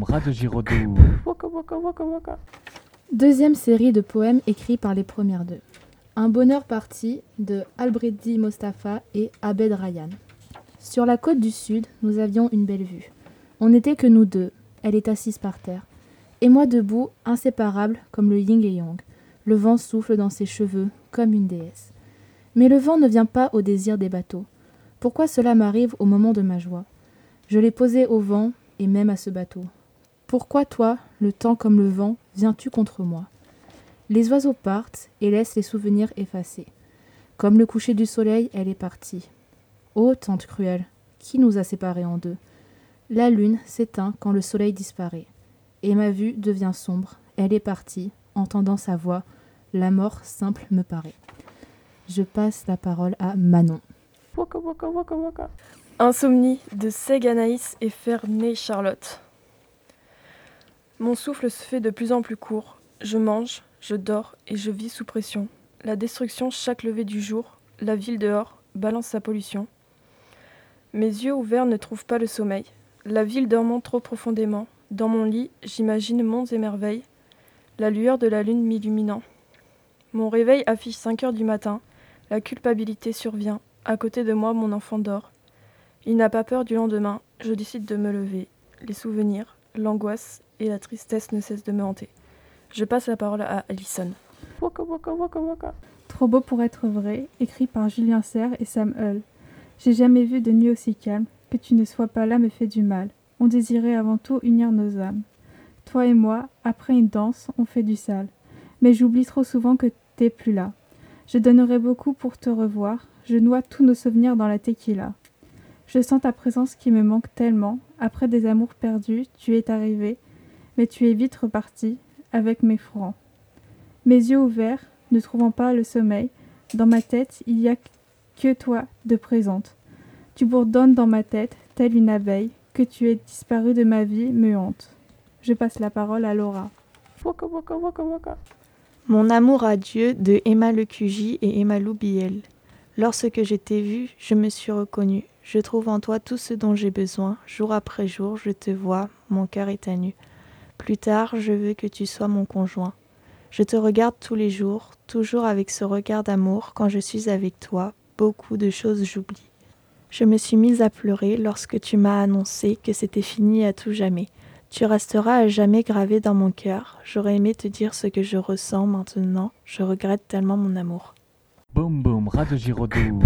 boum, ras de Giraudoux. Waka waka waka waka. Deuxième série de poèmes écrits par les premières deux. Un bonheur parti de Albredi Mostafa et Abed Ryan. Sur la côte du sud, nous avions une belle vue. On n'était que nous deux. Elle est assise par terre. Et moi debout, inséparable comme le yin et yang. Le vent souffle dans ses cheveux comme une déesse. Mais le vent ne vient pas au désir des bateaux. Pourquoi cela m'arrive au moment de ma joie? Je l'ai posé au vent et même à ce bateau. Pourquoi toi, le temps comme le vent, viens-tu contre moi? Les oiseaux partent et laissent les souvenirs effacés. Comme le coucher du soleil, elle est partie. Ô tante cruelle, qui nous a séparés en deux? La lune s'éteint quand le soleil disparaît. Et ma vue devient sombre, elle est partie, entendant sa voix, la mort simple me paraît. Je passe la parole à Manon. Insomnie de Seg Anaïs et Ferney Charlotte. Mon souffle se fait de plus en plus court. Je mange, je dors et je vis sous pression. La destruction chaque lever du jour, la ville dehors balance sa pollution. Mes yeux ouverts ne trouvent pas le sommeil. La ville dormant trop profondément. Dans mon lit, j'imagine monts et merveilles, la lueur de la lune m'illuminant. Mon réveil affiche 5 heures du matin. La culpabilité survient. À côté de moi, mon enfant dort. Il n'a pas peur du lendemain. Je décide de me lever. Les souvenirs, l'angoisse et la tristesse ne cessent de me hanter. Je passe la parole à Alison. Waka waka waka waka. Trop beau pour être vrai, écrit par Julien Serre et Sam Hull. J'ai jamais vu de nuit aussi calme. Que tu ne sois pas là me fait du mal. On désirait avant tout unir nos âmes. Toi et moi, après une danse, on fait du sale. Mais j'oublie trop souvent que t'es plus là. Je donnerais beaucoup pour te revoir. Je noie tous nos souvenirs dans la tequila. Je sens ta présence qui me manque tellement. Après des amours perdus, tu es arrivé, mais tu es vite reparti avec mes francs. Mes yeux ouverts, ne trouvant pas le sommeil, dans ma tête, il y a que toi de présente. Tu bourdonnes dans ma tête, telle une abeille, que tu es disparu de ma vie me hante. Je passe la parole à Laura. Waka waka waka waka. Mon amour à Dieu de Emma Lecugy et Emma Loubiel. Lorsque je t'ai vu, je me suis reconnue. Je trouve en toi tout ce dont j'ai besoin. Jour après jour, je te vois, mon cœur est à nu. Plus tard, je veux que tu sois mon conjoint. Je te regarde tous les jours, toujours avec ce regard d'amour. Quand je suis avec toi, beaucoup de choses j'oublie. Je me suis mise à pleurer lorsque tu m'as annoncé que c'était fini à tout jamais. Tu resteras à jamais gravé dans mon cœur. J'aurais aimé te dire ce que je ressens maintenant. Je regrette tellement mon amour. Boum boum, de Giraudoux.